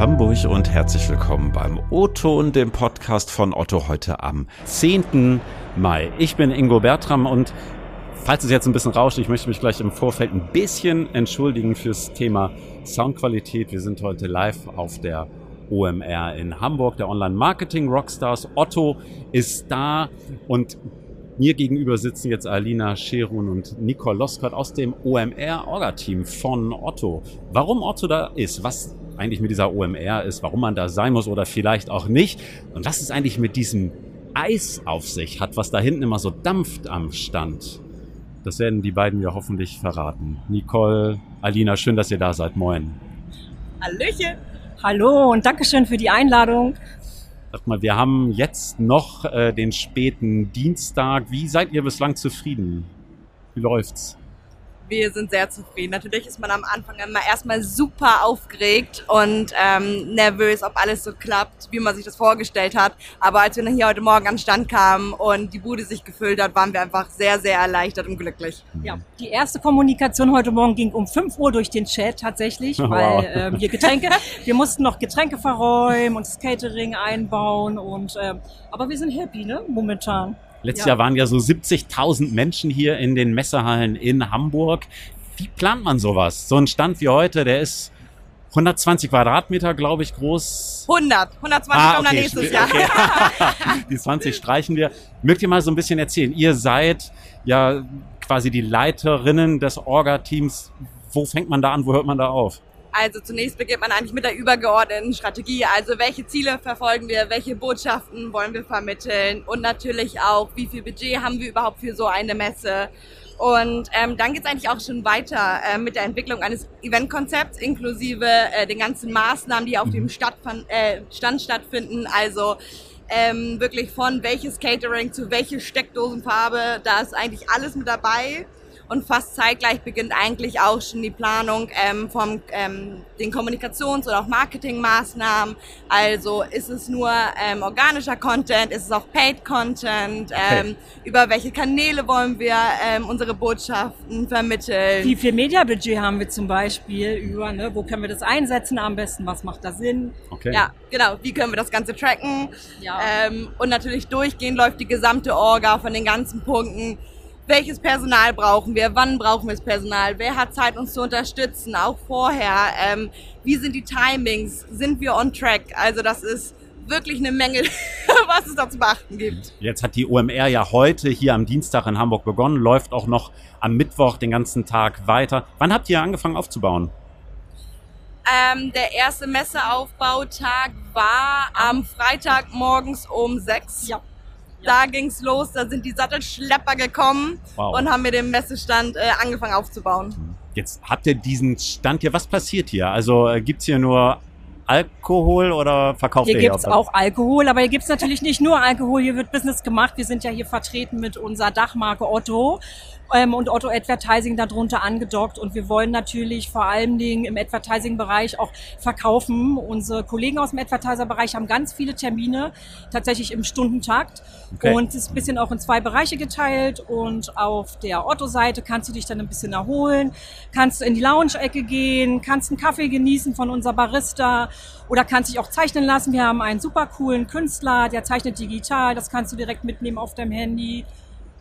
Hamburg und herzlich willkommen beim O-Ton, dem Podcast von Otto heute am 10. Mai. Ich bin Ingo Bertram und falls es jetzt ein bisschen rauscht, ich möchte mich gleich im Vorfeld ein bisschen entschuldigen fürs Thema Soundqualität. Wir sind heute live auf der OMR in Hamburg, der Online-Marketing Rockstars. Otto ist da und mir gegenüber sitzen jetzt Alina Scherun und Nicole Loskert aus dem OMR-Orga-Team von Otto. Warum Otto da ist, was eigentlich mit dieser OMR ist, warum man da sein muss oder vielleicht auch nicht und was es eigentlich mit diesem Eis auf sich hat, was da hinten immer so dampft am Stand. Das werden die beiden mir hoffentlich verraten. Nicole, Alina, schön, dass ihr da seid. Moin. Hallöchen. Hallo und Dankeschön für die Einladung. Sag mal, wir haben jetzt noch äh, den späten Dienstag. Wie seid ihr bislang zufrieden? Wie läuft's? Wir sind sehr zufrieden. Natürlich ist man am Anfang immer erstmal super aufgeregt und ähm, nervös, ob alles so klappt, wie man sich das vorgestellt hat. Aber als wir dann hier heute Morgen an den Stand kamen und die Bude sich gefüllt hat, waren wir einfach sehr, sehr erleichtert und glücklich. Ja, die erste Kommunikation heute Morgen ging um 5 Uhr durch den Chat tatsächlich, Wow. weil äh, wir Getränke, wir mussten noch Getränke verräumen und das Catering einbauen und ähm, aber wir sind happy, ne? Momentan. Letztes Ja. Jahr waren ja so 70.000 Menschen hier in den Messehallen in Hamburg. Wie plant man sowas? So ein Stand wie heute, der ist 120 Quadratmeter, glaube ich, groß. 100, 120 Ah, kommen dann okay, nächstes Jahr. okay. Die 20 streichen wir. Mögt ihr mal so ein bisschen erzählen? Ihr seid ja quasi die Leiterinnen des Orga-Teams. Wo fängt man da an? Wo hört man da auf? Also zunächst beginnt man eigentlich mit der übergeordneten Strategie. Also welche Ziele verfolgen wir, welche Botschaften wollen wir vermitteln und natürlich auch, wie viel Budget haben wir überhaupt für so eine Messe. Und ähm, dann geht es eigentlich auch schon weiter äh, mit der Entwicklung eines Eventkonzepts inklusive äh, den ganzen Maßnahmen, die auf dem Stadtfan äh, Stand stattfinden. Also ähm, wirklich von welches Catering zu welche Steckdosenfarbe, da ist eigentlich alles mit dabei. Und fast zeitgleich beginnt eigentlich auch schon die Planung ähm, vom ähm, den Kommunikations- oder auch Marketingmaßnahmen. Also ist es nur ähm, organischer Content, ist es auch Paid Content, ähm, über welche Kanäle wollen wir ähm, unsere Botschaften vermitteln. Wie viel Mediabudget haben wir zum Beispiel über, ne? Wo können wir das einsetzen am besten? Was macht da Sinn? Okay. Ja, genau. Wie können wir das Ganze tracken? Ja. Ähm, und natürlich durchgehend läuft die gesamte Orga von den ganzen Punkten. Welches Personal brauchen wir? Wann brauchen wir das Personal? Wer hat Zeit, uns zu unterstützen? Auch vorher. Ähm, wie sind die Timings? Sind wir on track? Also das ist wirklich eine Menge, was es da zu beachten gibt. Jetzt hat die OMR ja heute hier am Dienstag in Hamburg begonnen, läuft auch noch am Mittwoch den ganzen Tag weiter. Wann habt ihr angefangen aufzubauen? Ähm, der erste Messeaufbautag war am Freitag morgens um sechs. Ja. Da ging's los, da sind die Sattelschlepper gekommen Wow. und haben mir den Messestand äh, angefangen aufzubauen. Jetzt habt ihr diesen Stand hier. Was passiert hier? Also äh, gibt's hier nur Alkohol oder verkauft Hier ihr gibt's was? auch Alkohol, aber hier gibt's natürlich nicht nur Alkohol, hier wird Business gemacht. Wir sind ja hier vertreten mit unserer Dachmarke Otto ähm, und Otto Advertising darunter angedockt und wir wollen natürlich vor allen Dingen im Advertising-Bereich auch verkaufen. Unsere Kollegen aus dem Advertiser-Bereich haben ganz viele Termine, tatsächlich im Stundentakt Okay. und es ist ein bisschen auch in zwei Bereiche geteilt und auf der Otto-Seite kannst du dich dann ein bisschen erholen, kannst in die Lounge-Ecke gehen, kannst einen Kaffee genießen von unserer Barista oder kannst dich auch zeichnen lassen. Wir haben einen super coolen Künstler, der zeichnet digital, das kannst du direkt mitnehmen auf deinem Handy.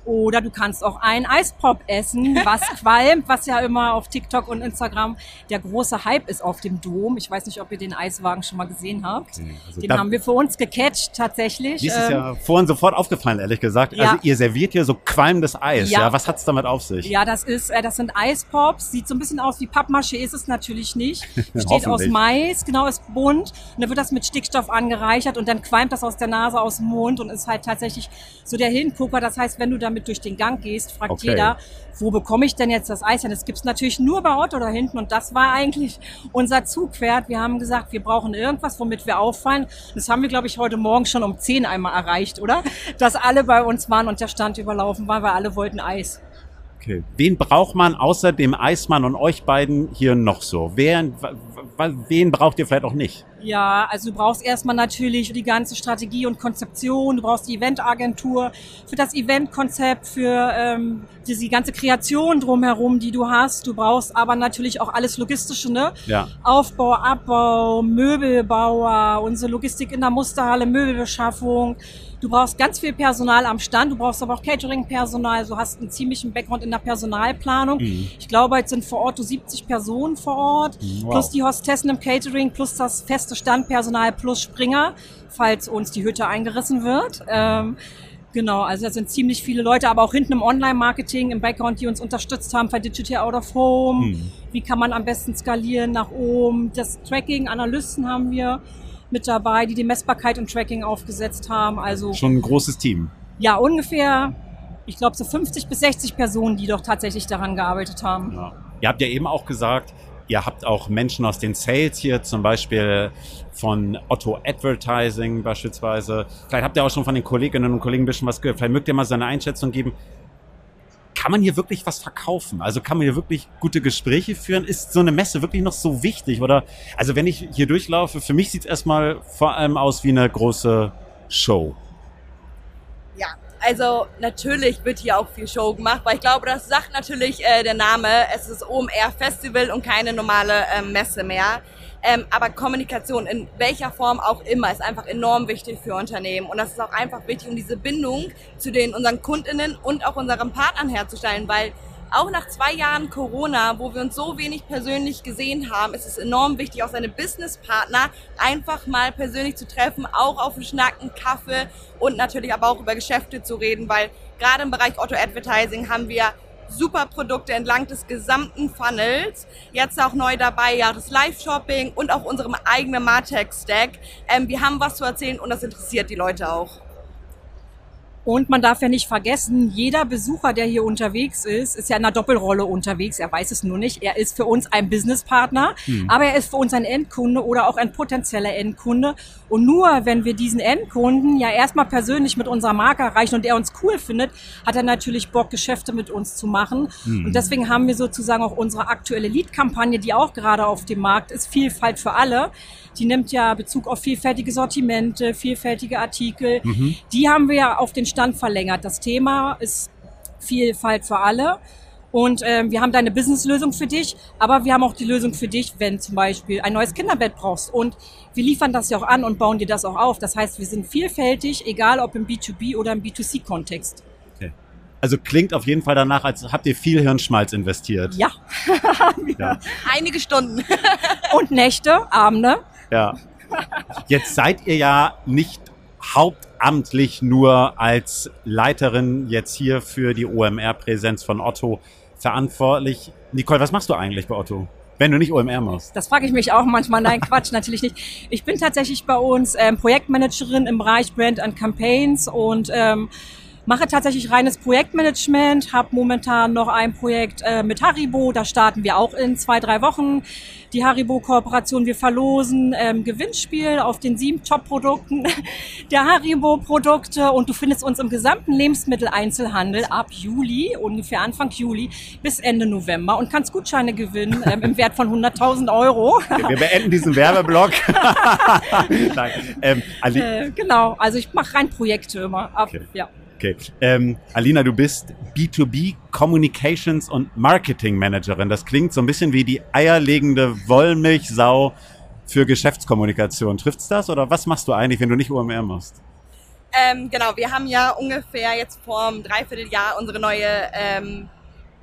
Oder du kannst auch einen Eispop essen, was qualmt, was ja immer auf TikTok und Instagram der große Hype ist auf dem Dom. Ich weiß nicht, ob ihr den Eiswagen schon mal gesehen habt. Okay, also den haben wir für uns gecatcht tatsächlich. Mir ist es Ähm, ja vorhin sofort aufgefallen, ehrlich gesagt. Ja. Also ihr serviert hier so qualmendes Eis. Ja. Ja. Was hat's damit auf sich? Ja, das ist, äh, das sind Eispops. Sieht so ein bisschen aus wie Pappmasche, ist es natürlich nicht. Besteht aus. Mais, genau, ist bunt. Und dann wird das mit Stickstoff angereichert und dann qualmt das aus der Nase, aus dem Mund und ist halt tatsächlich so der Hingucker. Das heißt, wenn du damit durch den Gang gehst, fragt Okay. jeder, wo bekomme ich denn jetzt das Eis? Und das gibt's natürlich nur bei Otto da hinten. Und das war eigentlich unser Zugpferd. Wir haben gesagt, wir brauchen irgendwas, womit wir auffallen. Das haben wir, glaube ich, heute Morgen schon um 10 einmal erreicht, oder? Dass alle bei uns waren und der Stand überlaufen war, weil alle wollten Eis. Okay. Wen braucht man außer dem Eismann und euch beiden hier noch so? Wer, wen braucht ihr vielleicht auch nicht? Ja, also du brauchst erstmal natürlich die ganze Strategie und Konzeption, du brauchst die Eventagentur für das Eventkonzept, für ähm, diese ganze Kreation drumherum, die du hast. Du brauchst aber natürlich auch alles Logistische, ne? Ja. Aufbau, Abbau, Möbelbauer, unsere Logistik in der Musterhalle, Möbelbeschaffung. Du brauchst ganz viel Personal am Stand, du brauchst aber auch Catering-Personal, du hast einen ziemlichen Background in der Personalplanung. Mhm. Ich glaube, jetzt sind vor Ort so 70 Personen vor Ort, mhm, wow. plus die Hostessen im Catering, plus das feste Standpersonal, plus Springer, falls uns die Hütte eingerissen wird. Ähm, Genau, also das sind ziemlich viele Leute, aber auch hinten im Online-Marketing, im Background, die uns unterstützt haben bei Digital Out of Home. Mhm. Wie kann man am besten skalieren nach oben? Das Tracking, Analysten haben wir mit dabei, die die Messbarkeit und Tracking aufgesetzt haben. Also schon ein großes Team. Ja, ungefähr, ich glaube so 50 bis 60 Personen, die doch tatsächlich daran gearbeitet haben. Ja. Ihr habt ja eben auch gesagt, ihr habt auch Menschen aus den Sales hier, zum Beispiel von Otto Advertising beispielsweise. Vielleicht habt ihr auch schon von den Kolleginnen und Kollegen ein bisschen was gehört. Vielleicht mögt ihr mal seine Einschätzung geben kann man hier wirklich was verkaufen? Also kann man hier wirklich gute Gespräche führen? Ist so eine Messe wirklich noch so wichtig? Oder also wenn ich hier durchlaufe, für mich sieht es erstmal vor allem aus wie eine große Show. Ja, also natürlich wird hier auch viel Show gemacht, weil ich glaube, das sagt natürlich äh, der Name. Es ist OMR Festival und keine normale äh, Messe mehr. Ähm, aber Kommunikation in welcher Form auch immer ist einfach enorm wichtig für Unternehmen. Und das ist auch einfach wichtig, um diese Bindung zu den unseren Kundinnen und auch unseren Partnern herzustellen, weil auch nach zwei Jahren Corona, wo wir uns so wenig persönlich gesehen haben, ist es enorm wichtig, auch seine Businesspartner einfach mal persönlich zu treffen, auch auf einen Schnacken, Kaffee und natürlich aber auch über Geschäfte zu reden, weil gerade im Bereich Auto Advertising haben wir super Produkte entlang des gesamten Funnels. Jetzt auch neu dabei, ja, das Live-Shopping und auch unserem eigenen Martech-Stack. Ähm, wir haben was zu erzählen und das interessiert die Leute auch. Und man darf ja nicht vergessen, jeder Besucher, der hier unterwegs ist, ist ja in einer Doppelrolle unterwegs. Er weiß es nur nicht. Er ist für uns ein Businesspartner, hm. aber er ist für uns ein Endkunde oder auch ein potenzieller Endkunde. Und nur wenn wir diesen Endkunden ja erstmal persönlich mit unserer Marke erreichen und er uns cool findet, hat er natürlich Bock, Geschäfte mit uns zu machen. Hm. Und deswegen haben wir sozusagen auch unsere aktuelle Lead-Kampagne, die auch gerade auf dem Markt ist, Vielfalt für alle. Die nimmt ja Bezug auf vielfältige Sortimente, vielfältige Artikel. Mhm. Die haben wir ja auf den Stand verlängert. Das Thema ist Vielfalt für alle. Und ähm, wir haben da eine Businesslösung für dich, aber wir haben auch die Lösung für dich, wenn zum Beispiel ein neues Kinderbett brauchst. Und wir liefern das ja auch an und bauen dir das auch auf. Das heißt, wir sind vielfältig, egal ob im B2B oder im B2C-Kontext. Okay. Also klingt auf jeden Fall danach, als habt ihr viel Hirnschmalz investiert. Ja. ja. Einige Stunden. und Nächte, Abende. Ja. Jetzt seid ihr ja nicht hauptamtlich nur als Leiterin jetzt hier für die OMR-Präsenz von Otto verantwortlich. Nicole, was machst du eigentlich bei Otto? Wenn du nicht OMR machst. Das frage ich mich auch manchmal. Nein, Quatsch, natürlich nicht. Ich bin tatsächlich bei uns ähm, Projektmanagerin im Bereich Brand and Campaigns und ähm, mache tatsächlich reines Projektmanagement, habe momentan noch ein Projekt äh, mit Haribo, da starten wir auch in zwei, drei Wochen. Die Haribo-Kooperation, wir verlosen ähm, Gewinnspiel auf den sieben Top-Produkten der Haribo-Produkte und du findest uns im gesamten Lebensmitteleinzelhandel ab Juli, ungefähr Anfang Juli bis Ende November und kannst Gutscheine gewinnen ähm, im Wert von 100.000 Euro. Wir beenden diesen Werbeblock. Nein, ähm, äh, genau, also ich mache rein Projekte immer. Ab, okay. ja. Okay. Ähm, Alina, du bist B2B Communications und Marketing Managerin. Das klingt so ein bisschen wie die eierlegende Wollmilchsau für Geschäftskommunikation. Trifft's das oder was machst du eigentlich, wenn du nicht OMR machst? Ähm, genau, wir haben ja ungefähr jetzt vor einem Dreivierteljahr unsere neue ähm,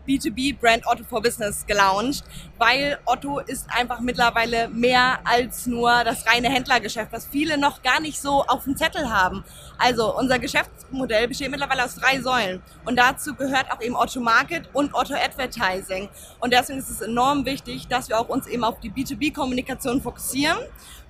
B2B-Brand Otto for Business gelauncht, weil Otto ist einfach mittlerweile mehr als nur das reine Händlergeschäft, was viele noch gar nicht so auf dem Zettel haben. Also unser Geschäftsmodell besteht mittlerweile aus drei Säulen und dazu gehört auch eben Otto Market und Otto Advertising. Und deswegen ist es enorm wichtig, dass wir auch uns eben auf die B2B-Kommunikation fokussieren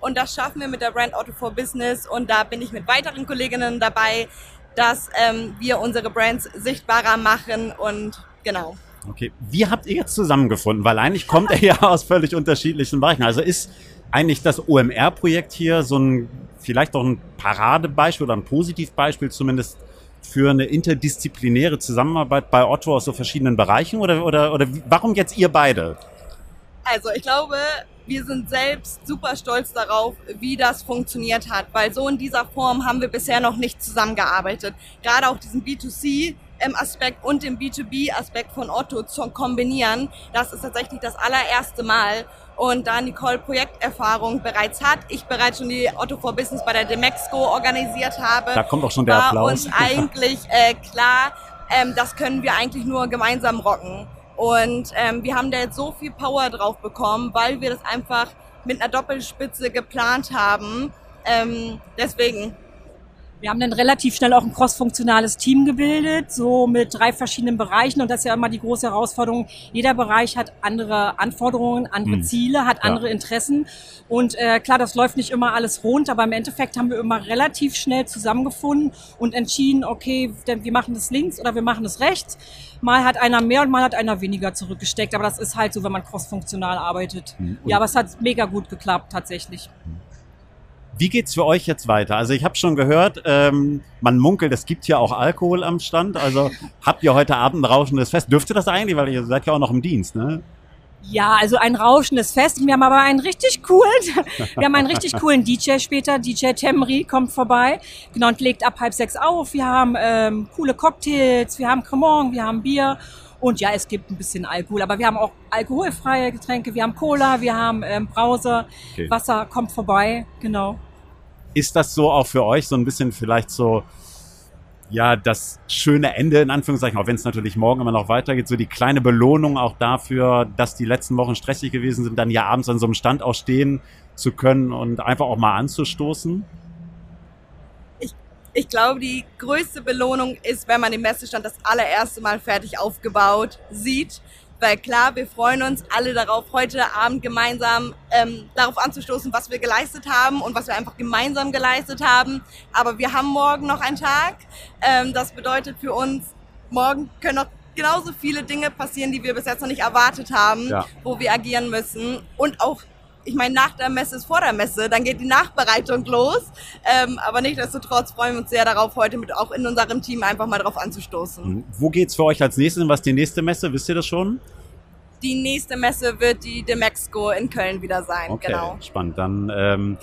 und das schaffen wir mit der Brand Otto for Business und da bin ich mit weiteren Kolleginnen dabei, dass ähm, wir unsere Brands sichtbarer machen und genau. Okay, wie habt ihr jetzt zusammengefunden? Weil eigentlich kommt er ja aus völlig unterschiedlichen Bereichen. Also ist eigentlich das OMR-Projekt hier so ein, vielleicht auch ein Paradebeispiel oder ein Positivbeispiel zumindest für eine interdisziplinäre Zusammenarbeit bei Otto aus so verschiedenen Bereichen oder, oder, oder warum jetzt ihr beide? Also ich glaube, wir sind selbst super stolz darauf, wie das funktioniert hat, weil so in dieser Form haben wir bisher noch nicht zusammengearbeitet. Gerade auch diesen B2C Aspekt und den B2B-Aspekt von Otto zu kombinieren, das ist tatsächlich das allererste Mal. Und da Nicole Projekterfahrung bereits hat, ich bereits schon die Otto for Business bei der Demexco organisiert habe, da kommt auch schon der war Applaus. uns eigentlich äh, klar, ähm, das können wir eigentlich nur gemeinsam rocken. Und ähm, wir haben da jetzt so viel Power drauf bekommen, weil wir das einfach mit einer Doppelspitze geplant haben. Ähm, deswegen wir haben dann relativ schnell auch ein crossfunktionales Team gebildet, so mit drei verschiedenen Bereichen. Und das ist ja immer die große Herausforderung. Jeder Bereich hat andere Anforderungen, andere mhm. Ziele, hat ja. andere Interessen. Und äh, klar, das läuft nicht immer alles rund, aber im Endeffekt haben wir immer relativ schnell zusammengefunden und entschieden, okay, wir machen das links oder wir machen das rechts. Mal hat einer mehr und mal hat einer weniger zurückgesteckt. Aber das ist halt so, wenn man crossfunktional arbeitet. Mhm. Ja, aber es hat mega gut geklappt, tatsächlich. Mhm. Wie geht's für euch jetzt weiter? Also ich habe schon gehört, ähm, man munkelt, es gibt ja auch Alkohol am Stand. Also habt ihr heute Abend ein rauschendes Fest? Dürft ihr das eigentlich? Weil ihr seid ja auch noch im Dienst, ne? Ja, also ein rauschendes Fest. Wir haben aber einen richtig coolen, wir haben einen richtig coolen DJ später. DJ Temri kommt vorbei, genau, und legt ab halb sechs auf. Wir haben ähm, coole Cocktails, wir haben Cremant, wir haben Bier. Und ja, es gibt ein bisschen Alkohol, aber wir haben auch alkoholfreie Getränke, wir haben Cola, wir haben ähm, Brause, okay. Wasser kommt vorbei, genau. Ist das so auch für euch so ein bisschen vielleicht so, ja, das schöne Ende in Anführungszeichen, auch wenn es natürlich morgen immer noch weitergeht, so die kleine Belohnung auch dafür, dass die letzten Wochen stressig gewesen sind, dann ja abends an so einem Stand auch stehen zu können und einfach auch mal anzustoßen? Ich, ich glaube, die größte Belohnung ist, wenn man den Messestand das allererste Mal fertig aufgebaut sieht weil klar, wir freuen uns alle darauf, heute Abend gemeinsam ähm, darauf anzustoßen, was wir geleistet haben und was wir einfach gemeinsam geleistet haben. Aber wir haben morgen noch einen Tag. Ähm, das bedeutet für uns, morgen können noch genauso viele Dinge passieren, die wir bis jetzt noch nicht erwartet haben, ja. wo wir agieren müssen. Und auch ich meine, nach der Messe ist vor der Messe, dann geht die Nachbereitung los. Ähm, aber nichtsdestotrotz freuen wir uns sehr darauf, heute mit auch in unserem Team einfach mal drauf anzustoßen. Mhm. Wo geht's für euch als nächstes? Was ist die nächste Messe? Wisst ihr das schon? Die nächste Messe wird die Demexco in Köln wieder sein. Okay, genau. Spannend. Dann ähm,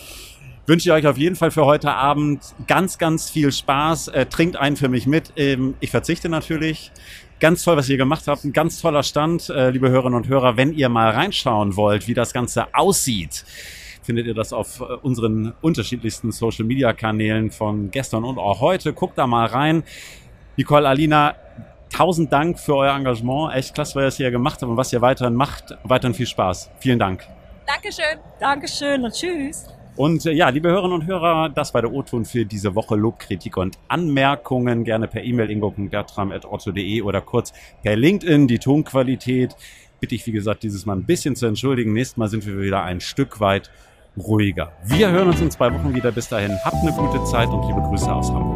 wünsche ich euch auf jeden Fall für heute Abend ganz, ganz viel Spaß. Äh, trinkt einen für mich mit. Ähm, ich verzichte natürlich. Ganz toll, was ihr gemacht habt. Ein ganz toller Stand, äh, liebe Hörerinnen und Hörer. Wenn ihr mal reinschauen wollt, wie das Ganze aussieht, findet ihr das auf äh, unseren unterschiedlichsten Social Media Kanälen von gestern und auch heute. Guckt da mal rein. Nicole, Alina, tausend Dank für euer Engagement. Echt klasse, was ihr hier gemacht habt und was ihr weiterhin macht. Weiterhin viel Spaß. Vielen Dank. Dankeschön. Dankeschön und tschüss. Und äh, ja, liebe Hörerinnen und Hörer, das war der O-Ton für diese Woche. Lob, Kritik und Anmerkungen gerne per E-Mail ingo.bertram.otto.de oder kurz per LinkedIn. Die Tonqualität bitte ich, wie gesagt, dieses Mal ein bisschen zu entschuldigen. Nächstes Mal sind wir wieder ein Stück weit ruhiger. Wir hören uns in zwei Wochen wieder. Bis dahin, habt eine gute Zeit und liebe Grüße aus Hamburg.